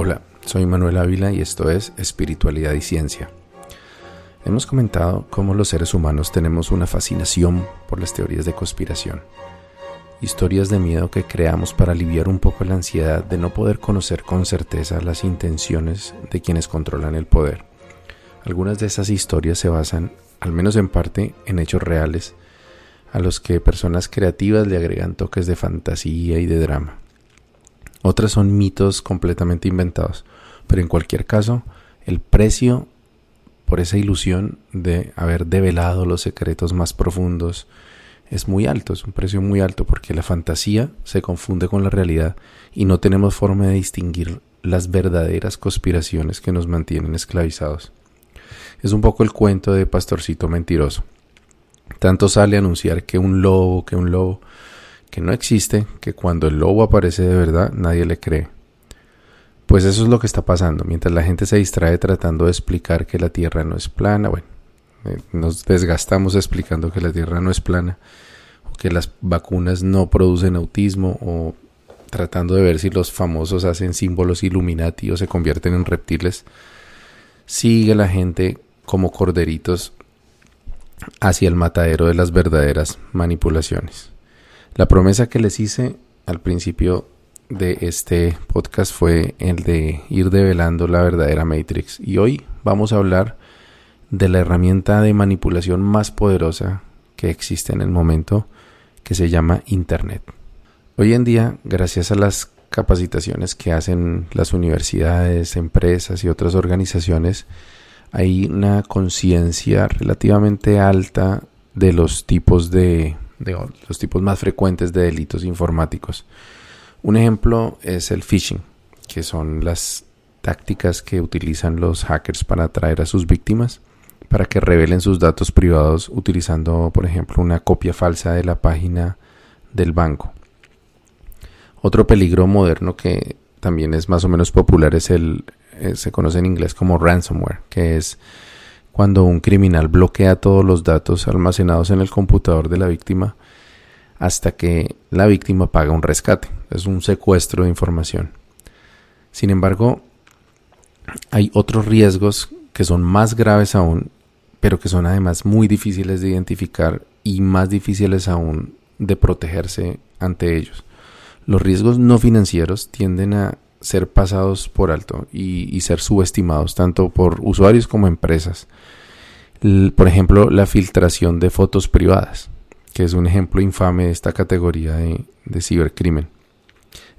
Hola, soy Manuel Ávila y esto es Espiritualidad y Ciencia. Hemos comentado cómo los seres humanos tenemos una fascinación por las teorías de conspiración, historias de miedo que creamos para aliviar un poco la ansiedad de no poder conocer con certeza las intenciones de quienes controlan el poder. Algunas de esas historias se basan, al menos en parte, en hechos reales, a los que personas creativas le agregan toques de fantasía y de drama. Otras son mitos completamente inventados, pero en cualquier caso, el precio por esa ilusión de haber develado los secretos más profundos es muy alto, es un precio muy alto porque la fantasía se confunde con la realidad y no tenemos forma de distinguir las verdaderas conspiraciones que nos mantienen esclavizados. Es un poco el cuento de Pastorcito Mentiroso. Tanto sale a anunciar que un lobo, que un lobo, que no existe, que cuando el lobo aparece de verdad nadie le cree. Pues eso es lo que está pasando, mientras la gente se distrae tratando de explicar que la Tierra no es plana, bueno, eh, nos desgastamos explicando que la Tierra no es plana, o que las vacunas no producen autismo, o tratando de ver si los famosos hacen símbolos Illuminati o se convierten en reptiles, sigue la gente como corderitos hacia el matadero de las verdaderas manipulaciones. La promesa que les hice al principio de este podcast fue el de ir develando la verdadera Matrix y hoy vamos a hablar de la herramienta de manipulación más poderosa que existe en el momento que se llama Internet. Hoy en día, gracias a las capacitaciones que hacen las universidades, empresas y otras organizaciones, hay una conciencia relativamente alta de los tipos de, los tipos más frecuentes de delitos informáticos. Un ejemplo es el phishing, que son las tácticas que utilizan los hackers para atraer a sus víctimas para que revelen sus datos privados utilizando, por ejemplo, una copia falsa de la página del banco. Otro peligro moderno que también es más o menos popular es el, eh, se conoce en inglés como ransomware, que es cuando un criminal bloquea todos los datos almacenados en el computador de la víctima hasta que la víctima paga un rescate. Es un secuestro de información. Sin embargo, hay otros riesgos que son más graves aún, pero que son además muy difíciles de identificar y más difíciles aún de protegerse ante ellos. Los riesgos no financieros tienden a ser pasados por alto y, ser subestimados tanto por usuarios como empresas. por ejemplo, la filtración de fotos privadas, que es un ejemplo infame de esta categoría de, de cibercrimen.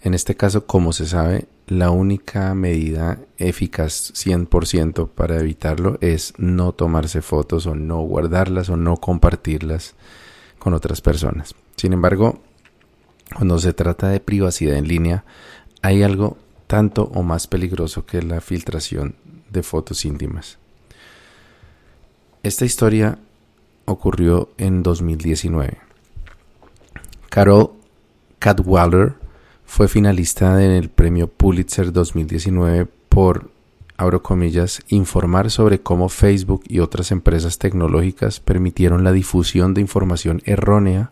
En este caso, como se sabe, la única medida eficaz 100% para evitarlo es no tomarse fotos o no guardarlas o no compartirlas con otras personas. Sin embargo, cuando se trata de privacidad en línea, hay algo tanto o más peligroso que la filtración de fotos íntimas. Esta historia ocurrió en 2019. Carol Cadwaller fue finalista en el premio Pulitzer 2019 por, abro comillas, informar sobre cómo Facebook y otras empresas tecnológicas permitieron la difusión de información errónea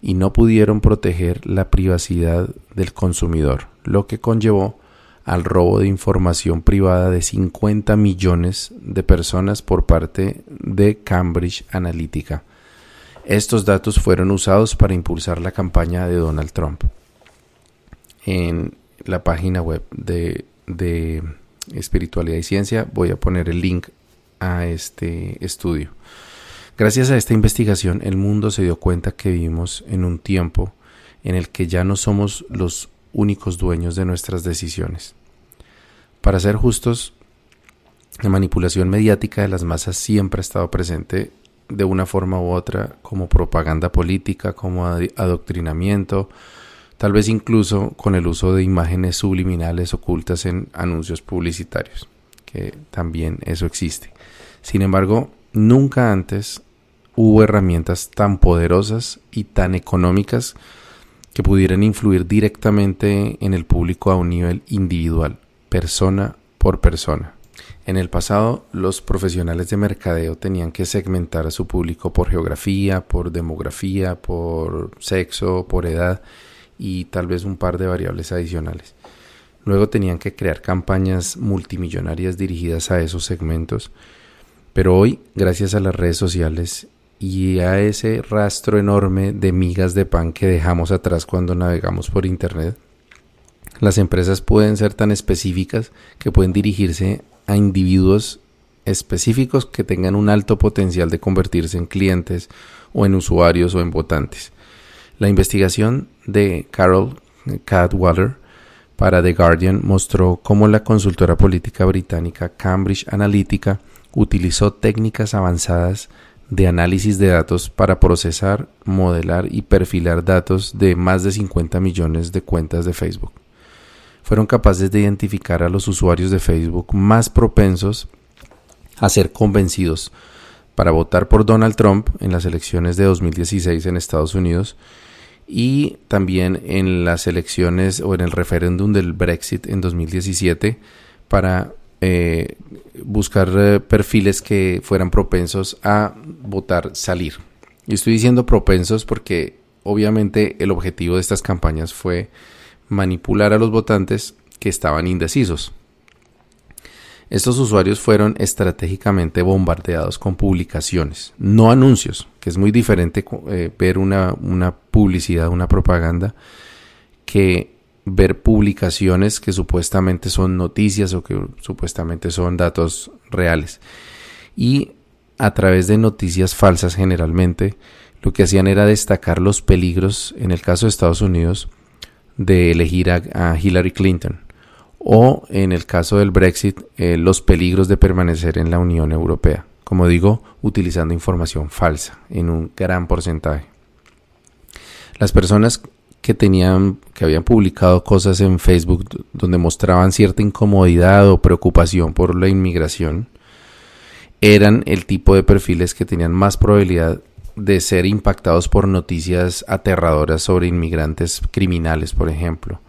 y no pudieron proteger la privacidad del consumidor, lo que conllevó al robo de información privada de 50 millones de personas por parte de Cambridge Analytica. Estos datos fueron usados para impulsar la campaña de Donald Trump. En la página web de, de Espiritualidad y Ciencia voy a poner el link a este estudio. Gracias a esta investigación, el mundo se dio cuenta que vivimos en un tiempo en el que ya no somos los únicos dueños de nuestras decisiones. Para ser justos, la manipulación mediática de las masas siempre ha estado presente de una forma u otra como propaganda política, como adoctrinamiento, tal vez incluso con el uso de imágenes subliminales ocultas en anuncios publicitarios, que también eso existe. Sin embargo, nunca antes hubo herramientas tan poderosas y tan económicas que pudieran influir directamente en el público a un nivel individual, persona por persona. En el pasado, los profesionales de mercadeo tenían que segmentar a su público por geografía, por demografía, por sexo, por edad y tal vez un par de variables adicionales. Luego tenían que crear campañas multimillonarias dirigidas a esos segmentos. Pero hoy, gracias a las redes sociales y a ese rastro enorme de migas de pan que dejamos atrás cuando navegamos por Internet, las empresas pueden ser tan específicas que pueden dirigirse a individuos específicos que tengan un alto potencial de convertirse en clientes o en usuarios o en votantes. La investigación de Carol Cadwaller para The Guardian mostró cómo la consultora política británica Cambridge Analytica utilizó técnicas avanzadas de análisis de datos para procesar, modelar y perfilar datos de más de 50 millones de cuentas de Facebook. Fueron capaces de identificar a los usuarios de Facebook más propensos a ser convencidos para votar por Donald Trump en las elecciones de 2016 en Estados Unidos y también en las elecciones o en el referéndum del Brexit en 2017 para eh, buscar eh, perfiles que fueran propensos a votar salir. Y estoy diciendo propensos porque obviamente el objetivo de estas campañas fue manipular a los votantes que estaban indecisos. Estos usuarios fueron estratégicamente bombardeados con publicaciones, no anuncios, que es muy diferente eh, ver una, una publicidad, una propaganda, que ver publicaciones que supuestamente son noticias o que supuestamente son datos reales. Y a través de noticias falsas generalmente, lo que hacían era destacar los peligros, en el caso de Estados Unidos, de elegir a Hillary Clinton o en el caso del Brexit eh, los peligros de permanecer en la Unión Europea, como digo, utilizando información falsa en un gran porcentaje. Las personas que tenían que habían publicado cosas en Facebook donde mostraban cierta incomodidad o preocupación por la inmigración eran el tipo de perfiles que tenían más probabilidad de ser impactados por noticias aterradoras sobre inmigrantes criminales, por ejemplo,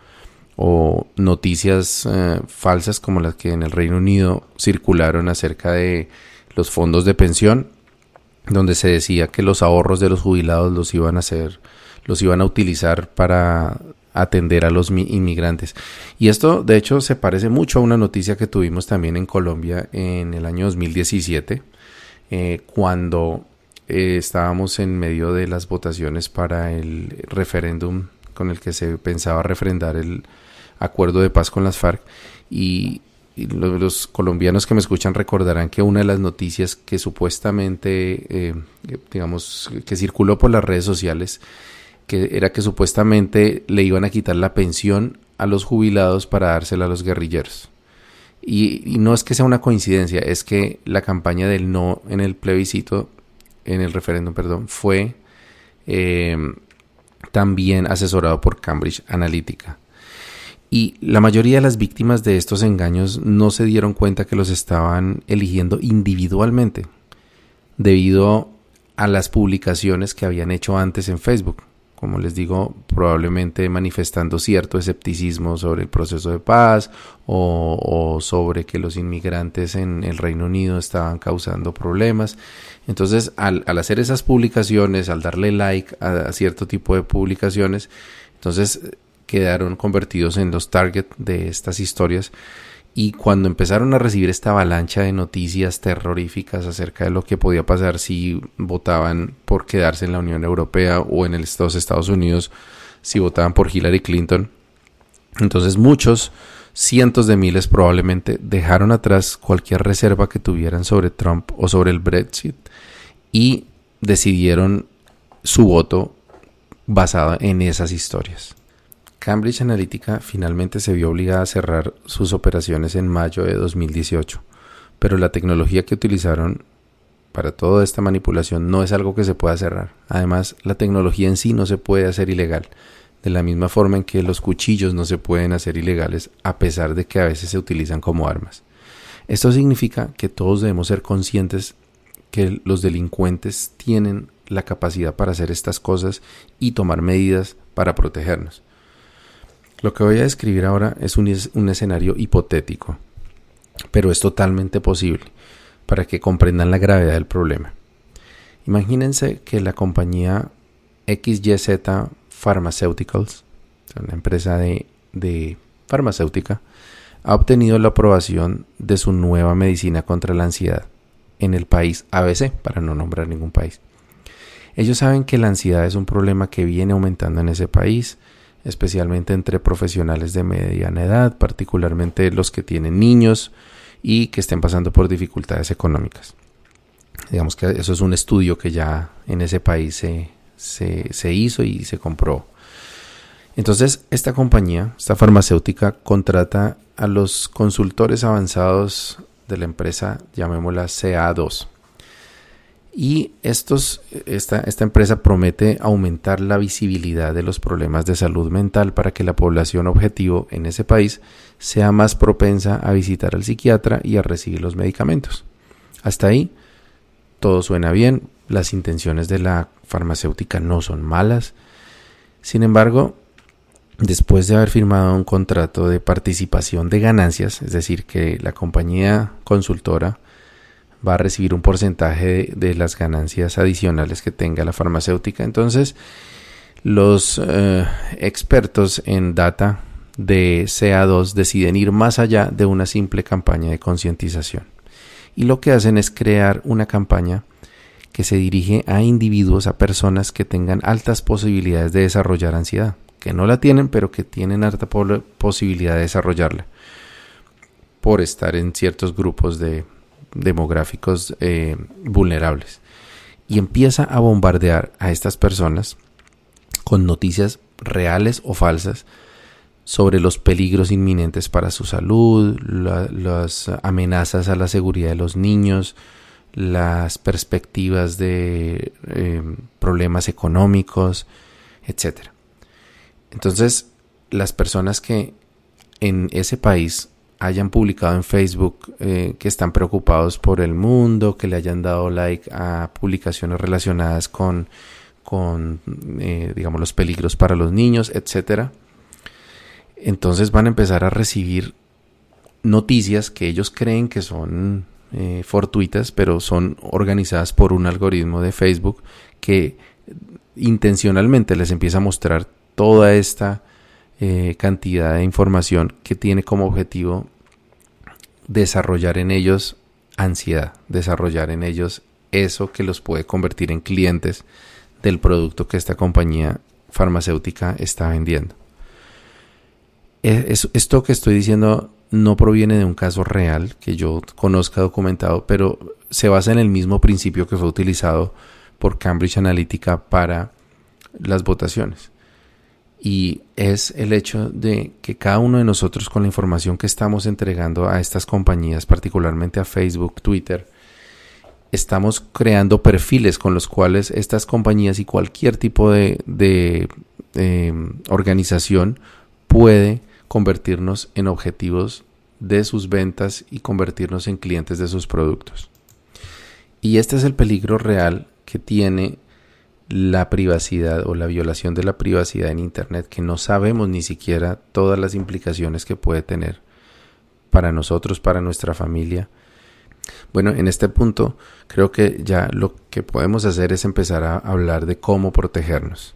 o noticias eh, falsas como las que en el Reino Unido circularon acerca de los fondos de pensión, donde se decía que los ahorros de los jubilados los iban a hacer, los iban a utilizar para atender a los inmigrantes. Y esto, de hecho, se parece mucho a una noticia que tuvimos también en Colombia en el año 2017, eh, cuando eh, estábamos en medio de las votaciones para el referéndum con el que se pensaba refrendar el, acuerdo de paz con las FARC y, los, colombianos que me escuchan recordarán que una de las noticias que supuestamente, eh, digamos, que circuló por las redes sociales, que era que supuestamente le iban a quitar la pensión a los jubilados para dársela a los guerrilleros. Y, no es que sea una coincidencia, es que la campaña del no en el plebiscito, en el referéndum, perdón, fue eh, también asesorado por Cambridge Analytica. Y la mayoría de las víctimas de estos engaños no se dieron cuenta que los estaban eligiendo individualmente, debido a las publicaciones que habían hecho antes en Facebook. Como les digo, probablemente manifestando cierto escepticismo sobre el proceso de paz o, sobre que los inmigrantes en el Reino Unido estaban causando problemas. Entonces, al, hacer esas publicaciones, al darle like a cierto tipo de publicaciones, entonces quedaron convertidos en los target de estas historias y cuando empezaron a recibir esta avalancha de noticias terroríficas acerca de lo que podía pasar si votaban por quedarse en la Unión Europea o en los Estados Unidos, si votaban por Hillary Clinton, entonces muchos, cientos de miles probablemente dejaron atrás cualquier reserva que tuvieran sobre Trump o sobre el Brexit y decidieron su voto basado en esas historias. Cambridge Analytica finalmente se vio obligada a cerrar sus operaciones en mayo de 2018, pero la tecnología que utilizaron para toda esta manipulación no es algo que se pueda cerrar. Además, la tecnología en sí no se puede hacer ilegal, de la misma forma en que los cuchillos no se pueden hacer ilegales a pesar de que a veces se utilizan como armas. Esto significa que todos debemos ser conscientes que los delincuentes tienen la capacidad para hacer estas cosas y tomar medidas para protegernos. Lo que voy a describir ahora es un, escenario hipotético, pero es totalmente posible para que comprendan la gravedad del problema. Imagínense que la compañía XYZ Pharmaceuticals, una empresa de, farmacéutica ha obtenido la aprobación de su nueva medicina contra la ansiedad en el país ABC, para no nombrar ningún país. Ellos saben que la ansiedad es un problema que viene aumentando en ese país, especialmente entre profesionales de mediana edad, particularmente los que tienen niños y que estén pasando por dificultades económicas. Digamos que eso es un estudio que ya en ese país se, se, hizo y se compró. Entonces, esta compañía, esta farmacéutica, contrata a los consultores avanzados de la empresa, llamémosla CA2. Y esta, esta empresa promete aumentar la visibilidad de los problemas de salud mental para que la población objetivo en ese país sea más propensa a visitar al psiquiatra y a recibir los medicamentos. Hasta ahí, todo suena bien, las intenciones de la farmacéutica no son malas. Sin embargo, después de haber firmado un contrato de participación de ganancias, es decir, que la compañía consultora va a recibir un porcentaje de, las ganancias adicionales que tenga la farmacéutica. Entonces, los eh, expertos en data de CA2 deciden ir más allá de una simple campaña de concientización. Y lo que hacen es crear una campaña que se dirige a individuos, a personas que tengan altas posibilidades de desarrollar ansiedad, que no la tienen, pero que tienen alta posibilidad de desarrollarla por estar en ciertos grupos de demográficos eh, vulnerables. Y empieza a bombardear a estas personas con noticias reales o falsas sobre los peligros inminentes para su salud, las amenazas a la seguridad de los niños, las perspectivas de eh, problemas económicos, etc. Entonces, las personas que en ese país hayan publicado en Facebook eh, que están preocupados por el mundo, que le hayan dado like a publicaciones relacionadas con, con eh, digamos, los peligros para los niños, etc. Entonces van a empezar a recibir noticias que ellos creen que son eh, fortuitas, pero son organizadas por un algoritmo de Facebook que intencionalmente les empieza a mostrar toda esta eh, cantidad de información que tiene como objetivo desarrollar en ellos ansiedad, desarrollar en ellos eso que los puede convertir en clientes del producto que esta compañía farmacéutica está vendiendo. E, esto que estoy diciendo no proviene de un caso real que yo conozca documentado, pero se basa en el mismo principio que fue utilizado por Cambridge Analytica para las votaciones. Y es el hecho de que cada uno de nosotros con la información que estamos entregando a estas compañías, particularmente a Facebook, Twitter, estamos creando perfiles con los cuales estas compañías y cualquier tipo de, eh, organización puede convertirnos en objetivos de sus ventas y convertirnos en clientes de sus productos. Y este es el peligro real que tiene la privacidad o la violación de la privacidad en Internet, que no sabemos ni siquiera todas las implicaciones que puede tener para nosotros, para nuestra familia. Bueno, en este punto creo que ya lo que podemos hacer es empezar a hablar de cómo protegernos.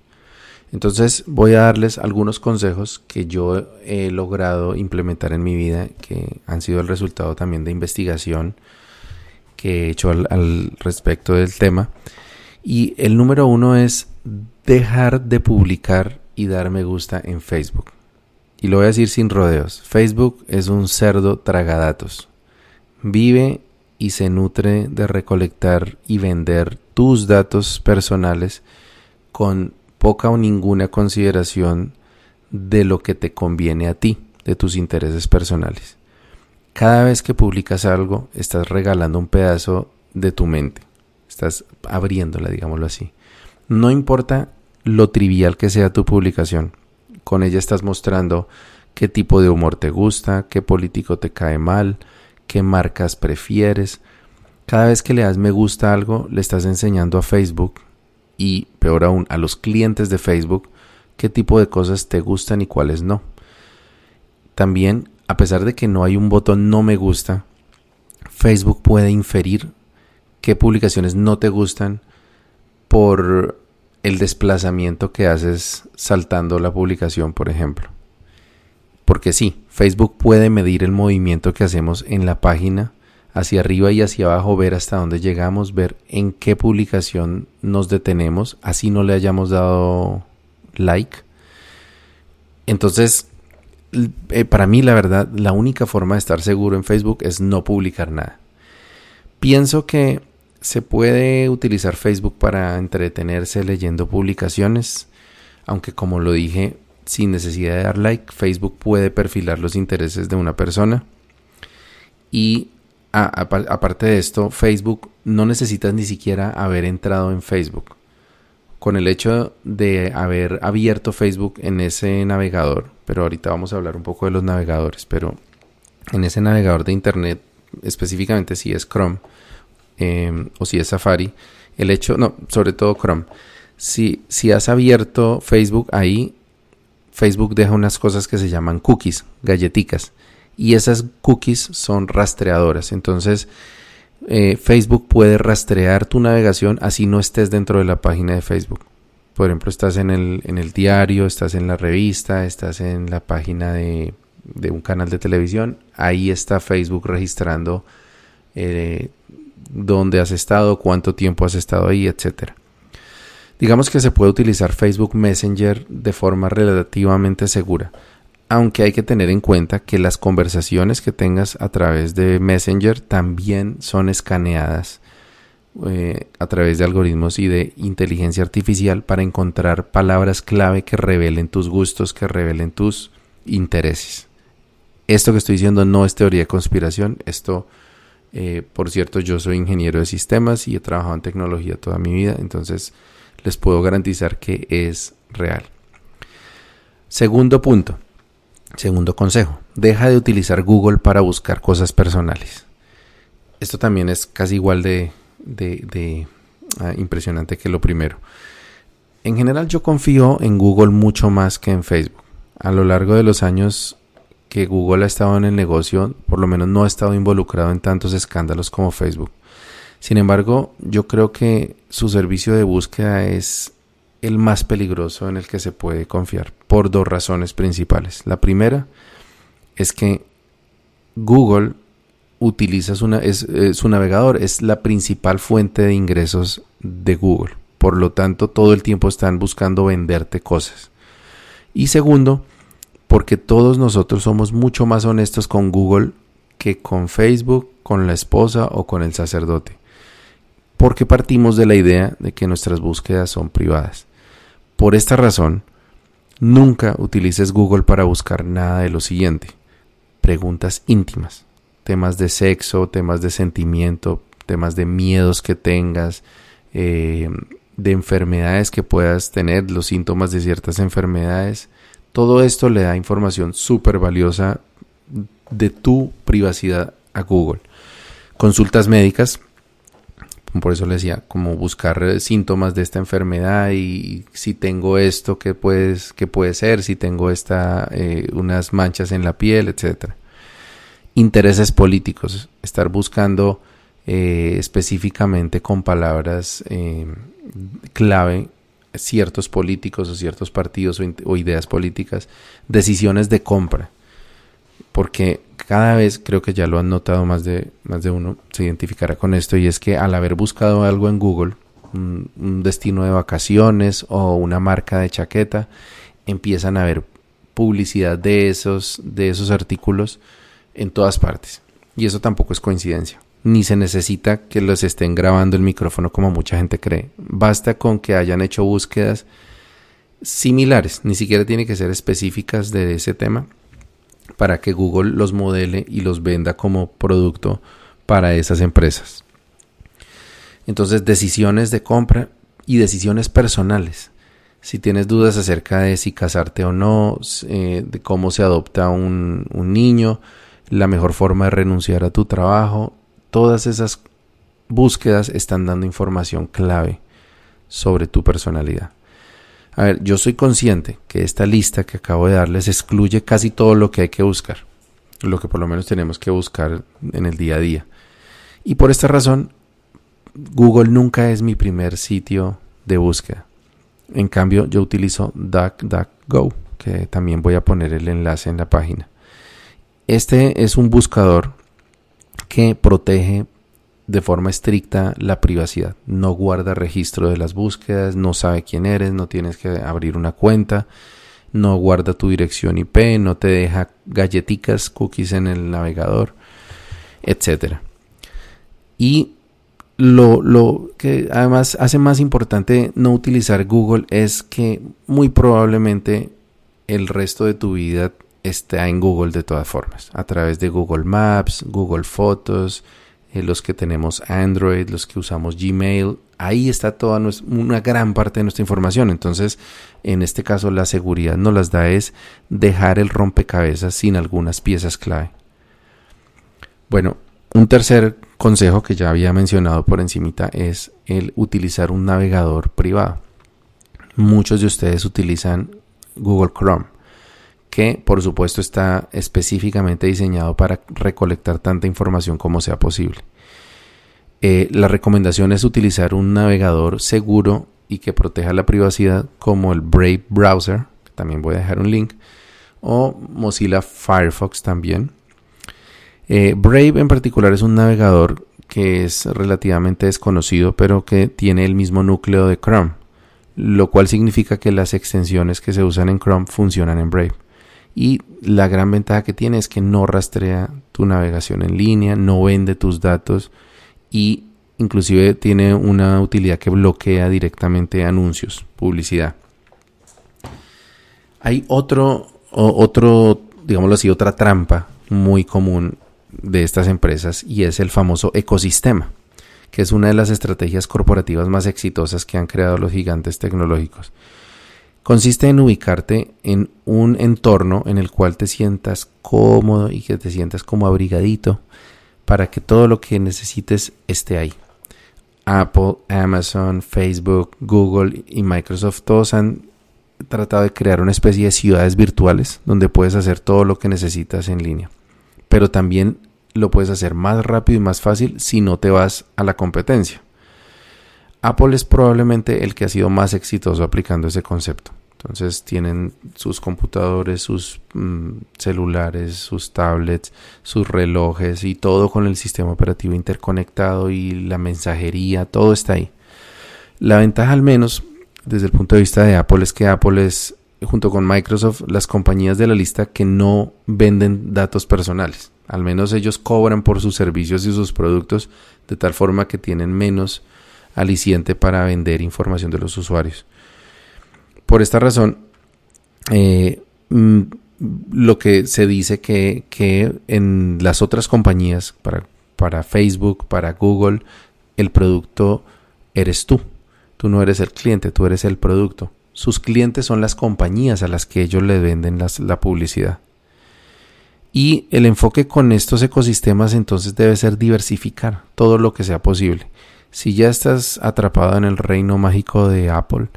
Entonces voy a darles algunos consejos que yo he logrado implementar en mi vida, que han sido el resultado también de investigación que he hecho al, respecto del tema. Y el número uno es dejar de publicar y dar me gusta en Facebook. Y lo voy a decir sin rodeos. Facebook es un cerdo tragadatos. Vive y se nutre de recolectar y vender tus datos personales con poca o ninguna consideración de lo que te conviene a ti, de tus intereses personales. Cada vez que publicas algo, estás regalando un pedazo de tu mente. Estás abriéndola, digámoslo así. No importa lo trivial que sea tu publicación, con ella estás mostrando qué tipo de humor te gusta, qué político te cae mal, qué marcas prefieres. Cada vez que le das me gusta algo, le estás enseñando a Facebook y, peor aún, a los clientes de Facebook qué tipo de cosas te gustan y cuáles no. También, a pesar de que no hay un botón no me gusta, Facebook puede inferir qué publicaciones no te gustan por el desplazamiento que haces saltando la publicación, por ejemplo. Porque sí, Facebook puede medir el movimiento que hacemos en la página hacia arriba y hacia abajo, ver hasta dónde llegamos, ver en qué publicación nos detenemos, así no le hayamos dado like. Entonces, eh, para mí la verdad, la única forma de estar seguro en Facebook es no publicar nada. Pienso que se puede utilizar Facebook para entretenerse leyendo publicaciones, aunque como lo dije, sin necesidad de dar like, Facebook puede perfilar los intereses de una persona. Y aparte de esto, Facebook no necesitas ni siquiera haber entrado en Facebook. Con el hecho de haber abierto Facebook en ese navegador, pero ahorita vamos a hablar un poco de los navegadores, pero en ese navegador de Internet, específicamente si es Chrome, Em, o si es Safari, el hecho, no, sobre todo Chrome, si, si has abierto Facebook ahí, Facebook deja unas cosas que se llaman cookies, galletitas, y esas cookies son rastreadoras. Entonces, eh, Facebook puede rastrear tu navegación así no estés dentro de la página de Facebook. Por ejemplo, estás en el, en el diario, estás en la revista, estás en la página de, de un canal de televisión, ahí está Facebook registrando eh, dónde has estado, cuánto tiempo has estado ahí, etc. Digamos que se puede utilizar Facebook Messenger de forma relativamente segura, aunque hay que tener en cuenta que las conversaciones que tengas a través de Messenger también son escaneadas eh, a través de algoritmos y de inteligencia artificial para encontrar palabras clave que revelen tus gustos, que revelen tus intereses. Esto que estoy diciendo no es teoría de conspiración, esto eh, por cierto, yo soy ingeniero de sistemas y he trabajado en tecnología toda mi vida, entonces les puedo garantizar que es real. Segundo punto, segundo consejo, deja de utilizar Google para buscar cosas personales. Esto también es casi igual de, ah, impresionante que lo primero. En general yo confío en Google mucho más que en Facebook. A lo largo de los años que Google ha estado en el negocio, por lo menos no ha estado involucrado en tantos escándalos como Facebook. Sin embargo, yo creo que su servicio de búsqueda es el más peligroso en el que se puede confiar por dos razones principales. La primera es que Google utiliza su, eh, su navegador, es la principal fuente de ingresos de Google. Por lo tanto, todo el tiempo están buscando venderte cosas. Y segundo, porque todos nosotros somos mucho más honestos con Google que con Facebook, con la esposa o con el sacerdote, porque partimos de la idea de que nuestras búsquedas son privadas. Por esta razón, nunca utilices Google para buscar nada de lo siguiente. Preguntas íntimas, temas de sexo, temas de sentimiento, temas de miedos que tengas, eh, de enfermedades que puedas tener, los síntomas de ciertas enfermedades, todo esto le da información súper valiosa de tu privacidad a Google. Consultas médicas, por eso le decía, como buscar síntomas de esta enfermedad y si tengo esto, ¿qué, puedes, qué puede ser? Si tengo esta, eh, unas manchas en la piel, etc. Intereses políticos, estar buscando eh, específicamente con palabras eh, clave ciertos políticos o ciertos partidos o, ideas políticas, decisiones de compra. Porque cada vez, creo que ya lo han notado más de, más de uno, se identificará con esto, y es que al haber buscado algo en Google, un, destino de vacaciones o una marca de chaqueta, empiezan a ver publicidad de esos, de esos artículos en todas partes. Y eso tampoco es coincidencia ni se necesita que los estén grabando el micrófono como mucha gente cree. Basta con que hayan hecho búsquedas similares, ni siquiera tiene que ser específicas de ese tema, para que Google los modele y los venda como producto para esas empresas. Entonces, decisiones de compra y decisiones personales. Si tienes dudas acerca de si casarte o no, eh, de cómo se adopta un, un niño, la mejor forma de renunciar a tu trabajo, todas esas búsquedas están dando información clave sobre tu personalidad. A ver, yo soy consciente que esta lista que acabo de darles excluye casi todo lo que hay que buscar, lo que por lo menos tenemos que buscar en el día a día. Y por esta razón, Google nunca es mi primer sitio de búsqueda. En cambio, yo utilizo DuckDuckGo, que también voy a poner el enlace en la página. Este es un buscador que protege de forma estricta la privacidad. No guarda registro de las búsquedas, no sabe quién eres, no tienes que abrir una cuenta, no guarda tu dirección IP, no te deja galletitas, cookies en el navegador, etc. Y lo, lo, que además hace más importante no utilizar Google es que muy probablemente el resto de tu vida está en Google de todas formas, a través de Google Maps, Google Fotos, eh, los que tenemos Android, los que usamos Gmail, ahí está toda una gran parte de nuestra información. Entonces, en este caso, la seguridad nos las da es dejar el rompecabezas sin algunas piezas clave. Bueno, un tercer consejo que ya había mencionado por encimita es el utilizar un navegador privado. Muchos de ustedes utilizan Google Chrome, que por supuesto está específicamente diseñado para recolectar tanta información como sea posible. Eh, la recomendación es utilizar un navegador seguro y que proteja la privacidad como el Brave Browser, también voy a dejar un link, o Mozilla Firefox también. Eh, Brave en particular es un navegador que es relativamente desconocido, pero que tiene el mismo núcleo de Chrome, lo cual significa que las extensiones que se usan en Chrome funcionan en Brave. Y la gran ventaja que tiene es que no rastrea tu navegación en línea, no vende tus datos, y inclusive tiene una utilidad que bloquea directamente anuncios, publicidad. Hay otro, otro, digámoslo así, otra trampa muy común de estas empresas y es el famoso ecosistema, que es una de las estrategias corporativas más exitosas que han creado los gigantes tecnológicos. Consiste en ubicarte en un entorno en el cual te sientas cómodo y que te sientas como abrigadito para que todo lo que necesites esté ahí. Apple, Amazon, Facebook, Google y Microsoft todos han tratado de crear una especie de ciudades virtuales donde puedes hacer todo lo que necesitas en línea. Pero también lo puedes hacer más rápido y más fácil si no te vas a la competencia. Apple es probablemente el que ha sido más exitoso aplicando ese concepto. Entonces tienen sus computadores, sus mm, celulares, sus tablets, sus relojes y todo con el sistema operativo interconectado y la mensajería, todo está ahí. La ventaja al menos desde el punto de vista de Apple es que Apple es junto con Microsoft las compañías de la lista que no venden datos personales. Al menos ellos cobran por sus servicios y sus productos de tal forma que tienen menos aliciente para vender información de los usuarios. Por esta razón, eh, mm, lo que se dice que, que en las otras compañías, para, para Facebook, para Google, el producto eres tú. Tú no eres el cliente, tú eres el producto. Sus clientes son las compañías a las que ellos le venden la publicidad. Y el enfoque con estos ecosistemas entonces debe ser diversificar todo lo que sea posible. Si ya estás atrapado en el reino mágico de Apple,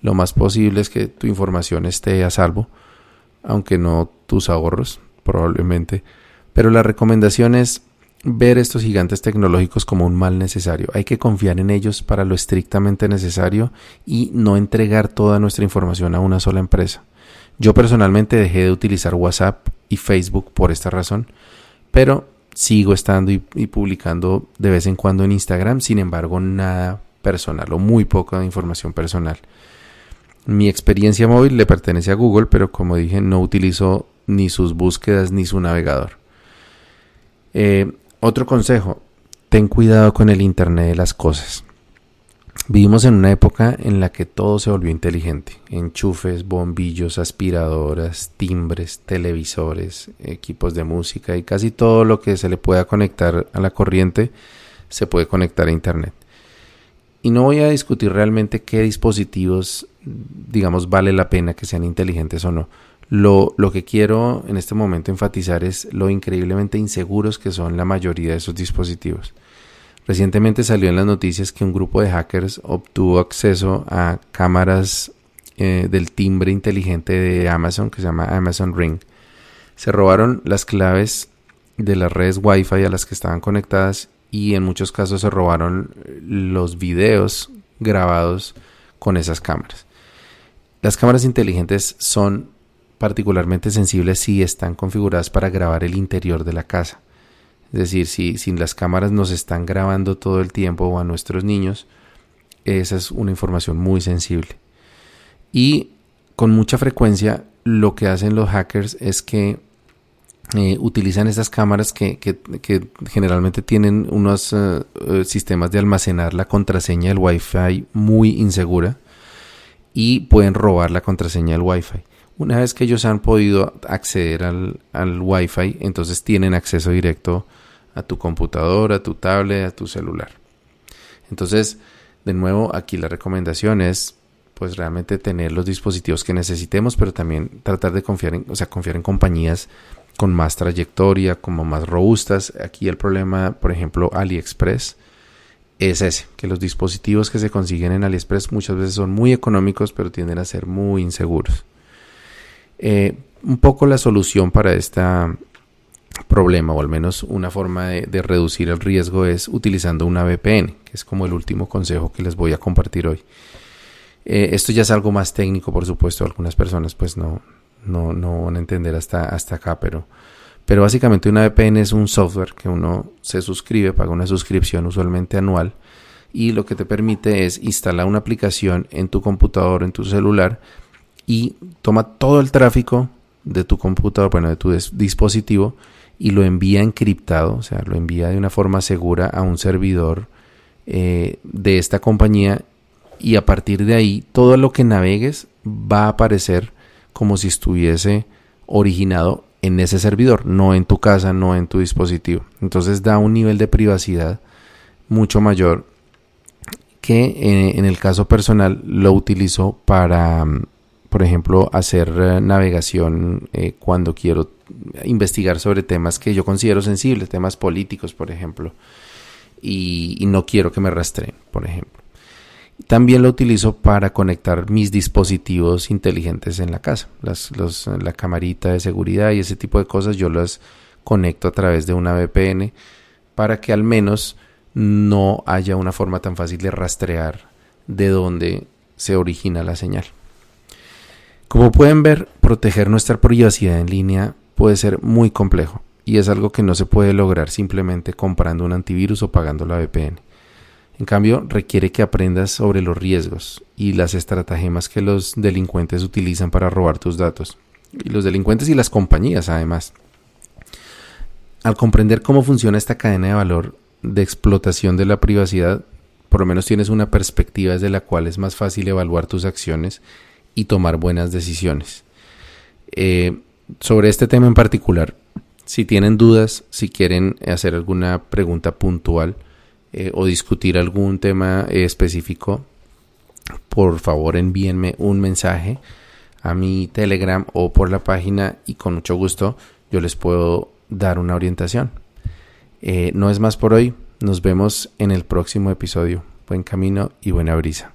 lo más posible es que tu información esté a salvo, aunque no tus ahorros, probablemente. Pero la recomendación es ver estos gigantes tecnológicos como un mal necesario. Hay que confiar en ellos para lo estrictamente necesario y no entregar toda nuestra información a una sola empresa. Yo personalmente dejé de utilizar WhatsApp y Facebook por esta razón, pero sigo estando y, publicando de vez en cuando en Instagram, sin embargo nada personal o muy poca información personal. Mi experiencia móvil le pertenece a Google, pero como dije, no utilizo ni sus búsquedas ni su navegador. Eh, otro consejo, ten cuidado con el Internet de las cosas. Vivimos en una época en la que todo se volvió inteligente. Enchufes, bombillos, aspiradoras, timbres, televisores, equipos de música y casi todo lo que se le pueda conectar a la corriente se puede conectar a Internet. Y no voy a discutir realmente qué dispositivos, digamos, vale la pena que sean inteligentes o no. Lo, lo, que quiero en este momento enfatizar es lo increíblemente inseguros que son la mayoría de esos dispositivos. Recientemente salió en las noticias que un grupo de hackers obtuvo acceso a cámaras eh, del timbre inteligente de Amazon que se llama Amazon Ring. Se robaron las claves de las redes Wi-Fi a las que estaban conectadas y en muchos casos se robaron los videos grabados con esas cámaras. Las cámaras inteligentes son particularmente sensibles si están configuradas para grabar el interior de la casa. Es decir, si, si las cámaras nos están grabando todo el tiempo o a nuestros niños, esa es una información muy sensible. Y con mucha frecuencia lo que hacen los hackers es que eh, utilizan estas cámaras que, generalmente tienen unos eh, eh, sistemas de almacenar la contraseña del Wi-Fi muy insegura y pueden robar la contraseña del Wi-Fi. Una vez que ellos han podido acceder al, al Wi-Fi, entonces tienen acceso directo a tu computadora, a tu tablet, a tu celular. Entonces, de nuevo, aquí la recomendación es pues realmente tener los dispositivos que necesitemos, pero también tratar de confiar en, o sea, confiar en compañías con más trayectoria, como más robustas. Aquí el problema, por ejemplo, AliExpress es ese, que los dispositivos que se consiguen en AliExpress muchas veces son muy económicos, pero tienden a ser muy inseguros. Eh, un poco la solución para este problema, o al menos una forma de, reducir el riesgo, es utilizando una VPN, que es como el último consejo que les voy a compartir hoy. Eh, esto ya es algo más técnico, por supuesto, algunas personas pues no, no, no van a entender hasta, hasta acá, pero, pero básicamente una VPN es un software que uno se suscribe, paga una suscripción usualmente anual y lo que te permite es instalar una aplicación en tu computador, en tu celular y toma todo el tráfico de tu computador, bueno, de tu dispositivo y lo envía encriptado, o sea, lo envía de una forma segura a un servidor eh, de esta compañía y a partir de ahí todo lo que navegues va a aparecer como si estuviese originado en ese servidor, no en tu casa, no en tu dispositivo. Entonces da un nivel de privacidad mucho mayor que eh, en el caso personal lo utilizo para, mm, por ejemplo, hacer eh, navegación cuando quiero investigar sobre temas que yo considero sensibles, temas políticos, por ejemplo, y, no quiero que me rastreen, por ejemplo. También lo utilizo para conectar mis dispositivos inteligentes en la casa. Las, la camarita de seguridad y ese tipo de cosas yo las conecto a través de una VPN para que al menos no haya una forma tan fácil de rastrear de dónde se origina la señal. Como pueden ver, proteger nuestra privacidad en línea puede ser muy complejo y es algo que no se puede lograr simplemente comprando un antivirus o pagando la VPN. En cambio, requiere que aprendas sobre los riesgos y las estratagemas que los delincuentes utilizan para robar tus datos. Y los delincuentes y las compañías, además. Al comprender cómo funciona esta cadena de valor de explotación de la privacidad, por lo menos tienes una perspectiva desde la cual es más fácil evaluar tus acciones y tomar buenas decisiones. Eh, sobre este tema en particular, si tienen dudas, si quieren hacer alguna pregunta puntual, eh, o discutir algún tema específico, por favor envíenme un mensaje a mi Telegram o por la página y con mucho gusto yo les puedo dar una orientación. Eh, no es más por hoy, nos vemos en el próximo episodio. Buen camino y buena brisa.